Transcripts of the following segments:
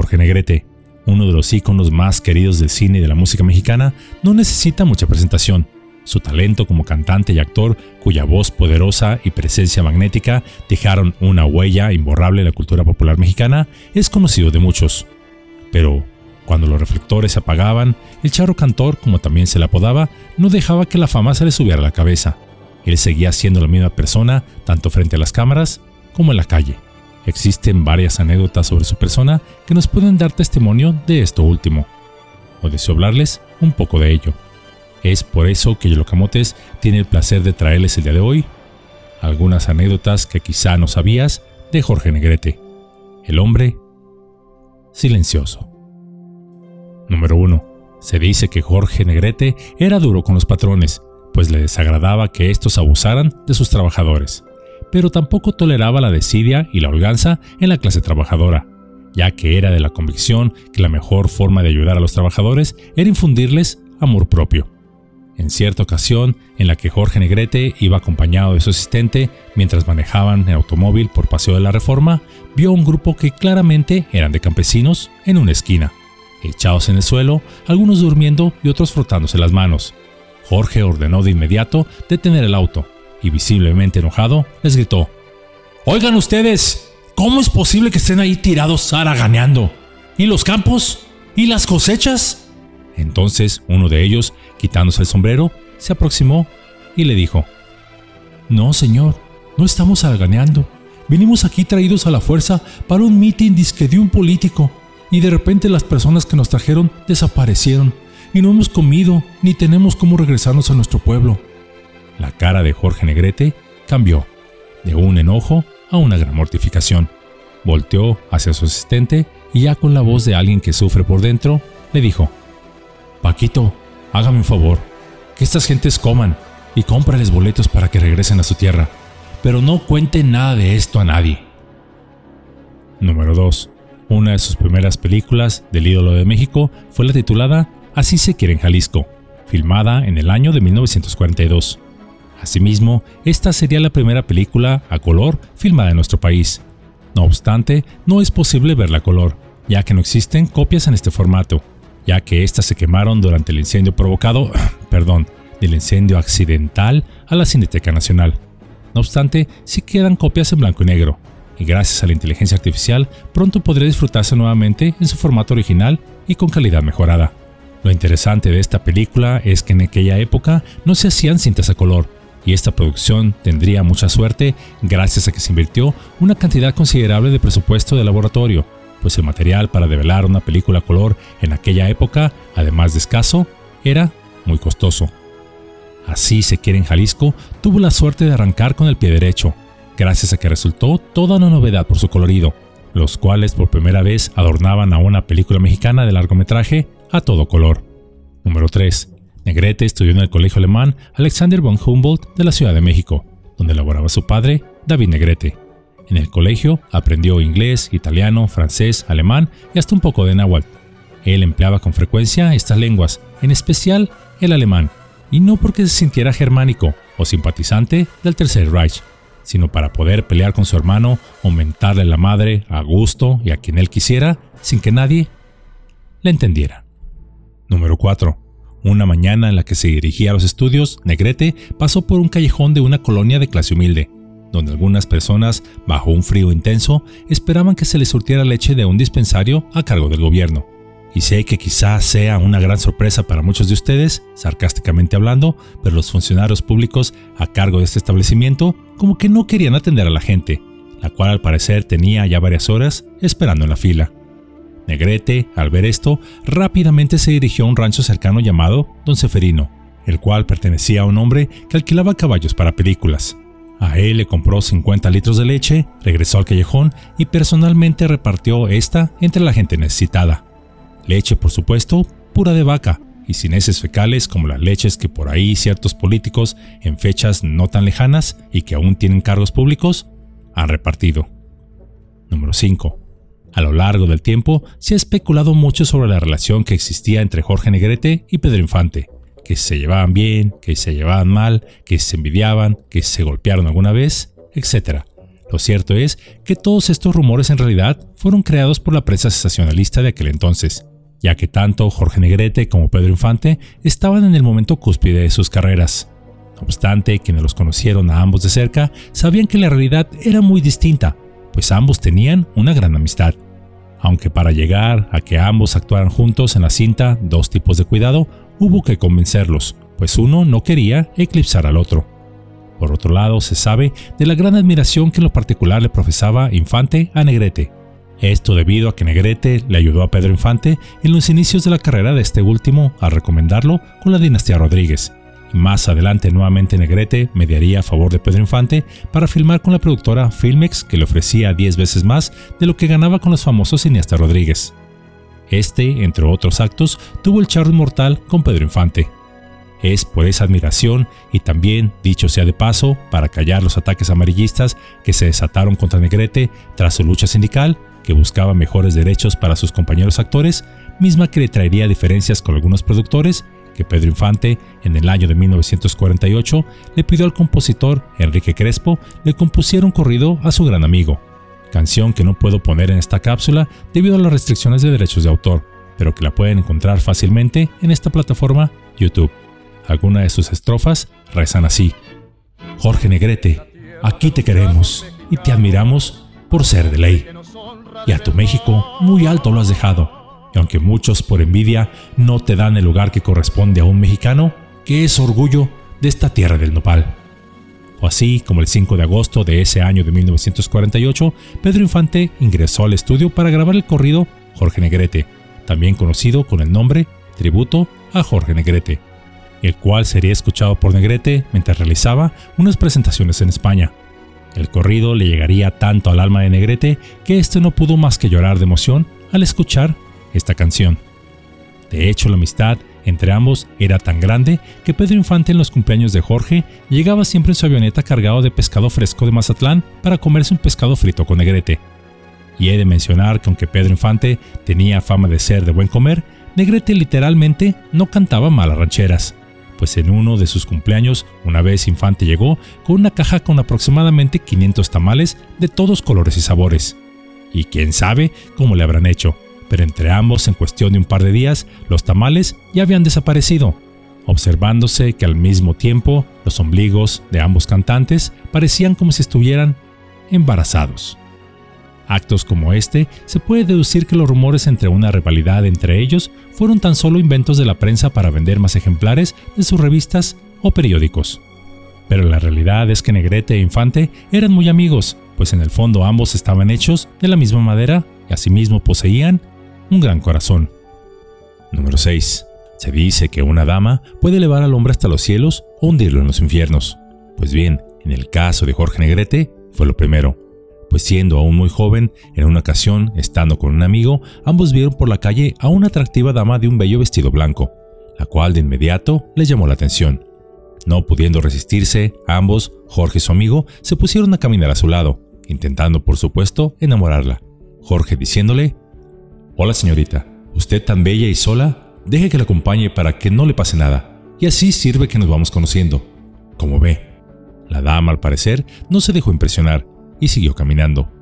Jorge Negrete, uno de los íconos más queridos del cine y de la música mexicana, no necesita mucha presentación. Su talento como cantante y actor, cuya voz poderosa y presencia magnética dejaron una huella imborrable en la cultura popular mexicana, es conocido de muchos. Pero, cuando los reflectores se apagaban, el charro cantor, como también se le apodaba, no dejaba que la fama se le subiera a la cabeza. Él seguía siendo la misma persona, tanto frente a las cámaras como en la calle. Existen varias anécdotas sobre su persona que nos pueden dar testimonio de esto último, o deseo hablarles un poco de ello. Es por eso que Yolocamotes tiene el placer de traerles el día de hoy algunas anécdotas que quizá no sabías de Jorge Negrete, el hombre silencioso. Número 1. Se dice que Jorge Negrete era duro con los patrones, pues le desagradaba que estos abusaran de sus trabajadores, pero tampoco toleraba la desidia y la holganza en la clase trabajadora, ya que era de la convicción que la mejor forma de ayudar a los trabajadores era infundirles amor propio. En cierta ocasión, en la que Jorge Negrete iba acompañado de su asistente mientras manejaban el automóvil por Paseo de la Reforma, vio un grupo que claramente eran de campesinos en una esquina, echados en el suelo, algunos durmiendo y otros frotándose las manos. Jorge ordenó de inmediato detener el auto y visiblemente enojado les gritó, Oigan ustedes, ¿cómo es posible que estén ahí tirados haraganeando? ¿Y los campos? ¿Y las cosechas? Entonces uno de ellos, quitándose el sombrero, se aproximó y le dijo, No, señor, no estamos haraganeando. Vinimos aquí traídos a la fuerza para un mitin disque de un político, y de repente las personas que nos trajeron desaparecieron, y no hemos comido ni tenemos cómo regresarnos a nuestro pueblo. La cara de Jorge Negrete cambió, de un enojo a una gran mortificación. Volteó hacia su asistente y ya con la voz de alguien que sufre por dentro, le dijo, Paquito, hágame un favor, que estas gentes coman y cómprales boletos para que regresen a su tierra, pero no cuenten nada de esto a nadie. Número 2. Una de sus primeras películas del ídolo de México fue la titulada Así se quiere en Jalisco, filmada en el año de 1942. Asimismo, esta sería la primera película a color filmada en nuestro país. No obstante, no es posible verla a color, ya que no existen copias en este formato, ya que éstas se quemaron durante el incendio provocado, perdón, del incendio accidental a la Cineteca Nacional. No obstante, sí quedan copias en blanco y negro, y gracias a la inteligencia artificial pronto podrá disfrutarse nuevamente en su formato original y con calidad mejorada. Lo interesante de esta película es que en aquella época no se hacían cintas a color, y esta producción tendría mucha suerte gracias a que se invirtió una cantidad considerable de presupuesto de laboratorio, pues el material para develar una película color en aquella época, además de escaso, era muy costoso. Así se quiere en Jalisco, tuvo la suerte de arrancar con el pie derecho, gracias a que resultó toda una novedad por su colorido, los cuales por primera vez adornaban a una película mexicana de largometraje a todo color. Número 3. Negrete estudió en el colegio alemán Alexander von Humboldt de la Ciudad de México, donde laboraba su padre, David Negrete. En el colegio aprendió inglés, italiano, francés, alemán y hasta un poco de náhuatl. Él empleaba con frecuencia estas lenguas, en especial el alemán, y no porque se sintiera germánico o simpatizante del Tercer Reich, sino para poder pelear con su hermano o mentarle la madre a gusto y a quien él quisiera sin que nadie le entendiera. Número 4. Una mañana en la que se dirigía a los estudios, Negrete pasó por un callejón de una colonia de clase humilde donde algunas personas, bajo un frío intenso, esperaban que se les surtiera leche de un dispensario a cargo del gobierno. Y sé que quizás sea una gran sorpresa para muchos de ustedes, sarcásticamente hablando, pero los funcionarios públicos a cargo de este establecimiento como que no querían atender a la gente, la cual al parecer tenía ya varias horas esperando en la fila. Negrete, al ver esto, rápidamente se dirigió a un rancho cercano llamado Don Seferino, el cual pertenecía a un hombre que alquilaba caballos para películas. A él le compró 50 litros de leche, regresó al callejón y personalmente repartió esta entre la gente necesitada. Leche, por supuesto, pura de vaca y sin heces fecales como las leches que por ahí ciertos políticos en fechas no tan lejanas y que aún tienen cargos públicos han repartido. Número 5. A lo largo del tiempo se ha especulado mucho sobre la relación que existía entre Jorge Negrete y Pedro Infante, que se llevaban bien, que se llevaban mal, que se envidiaban, que se golpearon alguna vez, etc. Lo cierto es que todos estos rumores en realidad fueron creados por la prensa sensacionalista de aquel entonces, ya que tanto Jorge Negrete como Pedro Infante estaban en el momento cúspide de sus carreras. No obstante, quienes los conocieron a ambos de cerca sabían que la realidad era muy distinta, pues ambos tenían una gran amistad. Aunque para llegar a que ambos actuaran juntos en la cinta Dos tipos de cuidado, hubo que convencerlos, pues uno no quería eclipsar al otro. Por otro lado, se sabe de la gran admiración que en lo particular le profesaba Infante a Negrete. Esto debido a que Negrete le ayudó a Pedro Infante en los inicios de la carrera de este último a recomendarlo con la dinastía Rodríguez. Más adelante nuevamente Negrete mediaría a favor de Pedro Infante para filmar con la productora Filmex que le ofrecía 10 veces más de lo que ganaba con los famosos cineastas Rodríguez. Este, entre otros actos, tuvo el charro inmortal con Pedro Infante. Es por esa admiración y también, dicho sea de paso, para callar los ataques amarillistas que se desataron contra Negrete tras su lucha sindical, que buscaba mejores derechos para sus compañeros actores, misma que le traería diferencias con algunos productores, que Pedro Infante, en el año de 1948, le pidió al compositor Enrique Crespo le compusiera un corrido a su gran amigo, canción que no puedo poner en esta cápsula debido a las restricciones de derechos de autor, pero que la pueden encontrar fácilmente en esta plataforma YouTube. Algunas de sus estrofas rezan así. Jorge Negrete, aquí te queremos y te admiramos por ser de ley. Y a tu México muy alto lo has dejado. Y aunque muchos por envidia no te dan el lugar que corresponde a un mexicano, que es orgullo de esta tierra del nopal. O así como el 5 de agosto de ese año de 1948, Pedro Infante ingresó al estudio para grabar el corrido Jorge Negrete, también conocido con el nombre Tributo a Jorge Negrete el cual sería escuchado por Negrete mientras realizaba unas presentaciones en España. El corrido le llegaría tanto al alma de Negrete que éste no pudo más que llorar de emoción al escuchar esta canción. De hecho, la amistad entre ambos era tan grande que Pedro Infante en los cumpleaños de Jorge llegaba siempre en su avioneta cargado de pescado fresco de Mazatlán para comerse un pescado frito con Negrete. Y he de mencionar que aunque Pedro Infante tenía fama de ser de buen comer, Negrete literalmente no cantaba malas rancheras pues en uno de sus cumpleaños, una vez Infante llegó con una caja con aproximadamente 500 tamales de todos colores y sabores. Y quién sabe cómo le habrán hecho, pero entre ambos en cuestión de un par de días, los tamales ya habían desaparecido, observándose que al mismo tiempo los ombligos de ambos cantantes parecían como si estuvieran embarazados. Actos como este, se puede deducir que los rumores entre una rivalidad entre ellos fueron tan solo inventos de la prensa para vender más ejemplares de sus revistas o periódicos. Pero la realidad es que Negrete e Infante eran muy amigos, pues en el fondo ambos estaban hechos de la misma madera y asimismo poseían un gran corazón. Número 6. Se dice que una dama puede elevar al hombre hasta los cielos o hundirlo en los infiernos. Pues bien, en el caso de Jorge Negrete fue lo primero pues siendo aún muy joven, en una ocasión, estando con un amigo, ambos vieron por la calle a una atractiva dama de un bello vestido blanco, la cual de inmediato les llamó la atención. No pudiendo resistirse, ambos, Jorge y su amigo, se pusieron a caminar a su lado, intentando por supuesto enamorarla. Jorge diciéndole, Hola señorita, usted tan bella y sola, deje que la acompañe para que no le pase nada, y así sirve que nos vamos conociendo. Como ve, la dama al parecer no se dejó impresionar y siguió caminando.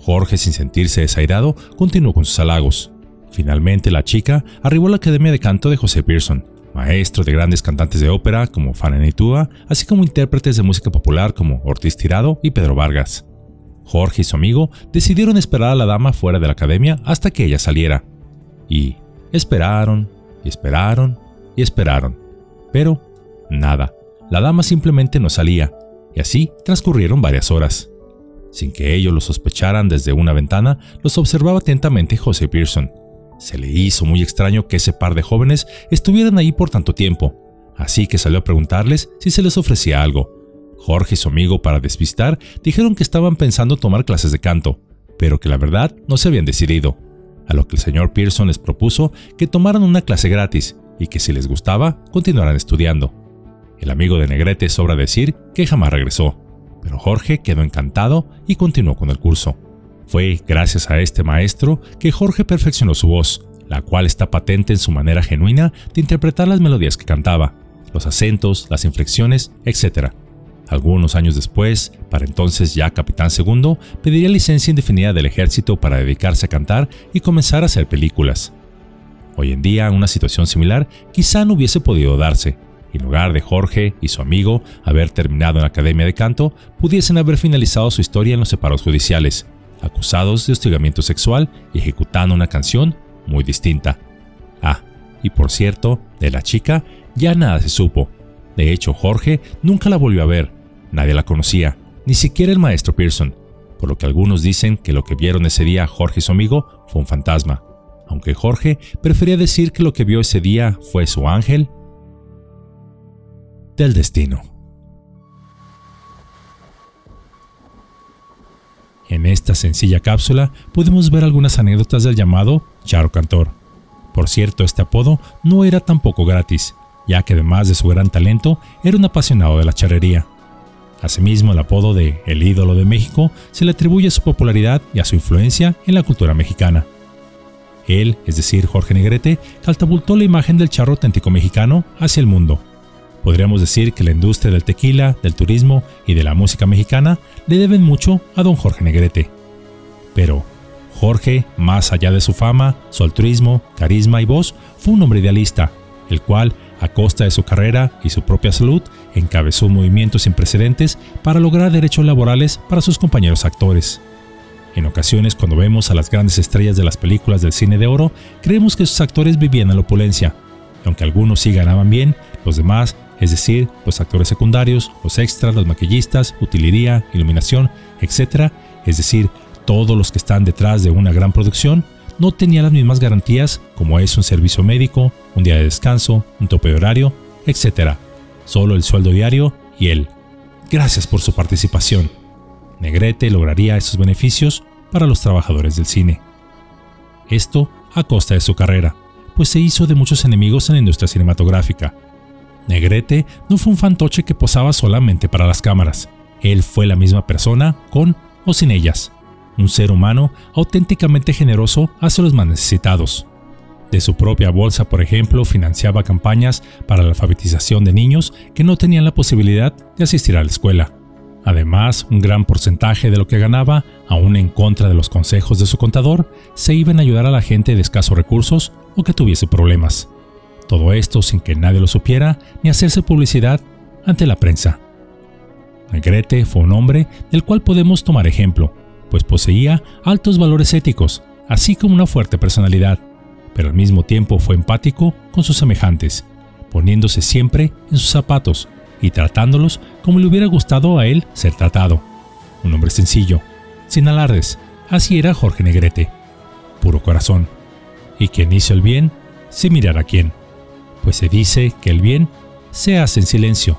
Jorge, sin sentirse desairado, continuó con sus halagos. Finalmente, la chica arribó a la Academia de Canto de José Pearson, maestro de grandes cantantes de ópera como Fanny Tua, así como intérpretes de música popular como Ortiz Tirado y Pedro Vargas. Jorge y su amigo decidieron esperar a la dama fuera de la academia hasta que ella saliera. Y esperaron, y esperaron, y esperaron. Pero nada, la dama simplemente no salía, y así transcurrieron varias horas. Sin que ellos lo sospecharan desde una ventana, los observaba atentamente José Pearson. Se le hizo muy extraño que ese par de jóvenes estuvieran ahí por tanto tiempo, así que salió a preguntarles si se les ofrecía algo. Jorge y su amigo, para despistar, dijeron que estaban pensando tomar clases de canto, pero que la verdad no se habían decidido, a lo que el señor Pearson les propuso que tomaran una clase gratis y que si les gustaba, continuaran estudiando. El amigo de Negrete sobra decir que jamás regresó pero Jorge quedó encantado y continuó con el curso. Fue gracias a este maestro que Jorge perfeccionó su voz, la cual está patente en su manera genuina de interpretar las melodías que cantaba, los acentos, las inflexiones, etc. Algunos años después, para entonces ya capitán segundo, pediría licencia indefinida del ejército para dedicarse a cantar y comenzar a hacer películas. Hoy en día, una situación similar quizá no hubiese podido darse, en lugar de Jorge y su amigo haber terminado en la academia de canto, pudiesen haber finalizado su historia en los separos judiciales, acusados de hostigamiento sexual y ejecutando una canción muy distinta. Ah, y por cierto, de la chica ya nada se supo. De hecho, Jorge nunca la volvió a ver, nadie la conocía, ni siquiera el maestro Pearson, por lo que algunos dicen que lo que vieron ese día Jorge y su amigo fue un fantasma, aunque Jorge prefería decir que lo que vio ese día fue su ángel del destino. En esta sencilla cápsula podemos ver algunas anécdotas del llamado Charo Cantor. Por cierto, este apodo no era tampoco gratis, ya que además de su gran talento, era un apasionado de la charrería. Asimismo, el apodo de El ídolo de México se le atribuye a su popularidad y a su influencia en la cultura mexicana. Él, es decir, Jorge Negrete, catapultó la imagen del charro auténtico mexicano hacia el mundo. Podríamos decir que la industria del tequila, del turismo y de la música mexicana le deben mucho a don Jorge Negrete. Pero Jorge, más allá de su fama, su altruismo, carisma y voz, fue un hombre idealista, el cual, a costa de su carrera y su propia salud, encabezó un movimiento sin precedentes para lograr derechos laborales para sus compañeros actores. En ocasiones, cuando vemos a las grandes estrellas de las películas del cine de oro, creemos que sus actores vivían en la opulencia. Aunque algunos sí ganaban bien, los demás, es decir, los actores secundarios, los extras, los maquillistas, utilería, iluminación, etc., es decir, todos los que están detrás de una gran producción, no tenían las mismas garantías como es un servicio médico, un día de descanso, un tope de horario, etc. Solo el sueldo diario y él. Gracias por su participación. Negrete lograría esos beneficios para los trabajadores del cine. Esto a costa de su carrera, pues se hizo de muchos enemigos en la industria cinematográfica. Negrete no fue un fantoche que posaba solamente para las cámaras. Él fue la misma persona, con o sin ellas. Un ser humano auténticamente generoso hacia los más necesitados. De su propia bolsa, por ejemplo, financiaba campañas para la alfabetización de niños que no tenían la posibilidad de asistir a la escuela. Además, un gran porcentaje de lo que ganaba, aún en contra de los consejos de su contador, se iba a ayudar a la gente de escasos recursos o que tuviese problemas. Todo esto sin que nadie lo supiera ni hacerse publicidad ante la prensa. Negrete fue un hombre del cual podemos tomar ejemplo, pues poseía altos valores éticos, así como una fuerte personalidad, pero al mismo tiempo fue empático con sus semejantes, poniéndose siempre en sus zapatos y tratándolos como le hubiera gustado a él ser tratado. Un hombre sencillo, sin alardes, así era Jorge Negrete, puro corazón. Y quien hizo el bien, se mirará a quién, pues se dice que el bien se hace en silencio,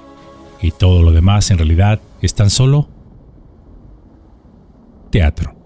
y todo lo demás en realidad es tan solo teatro.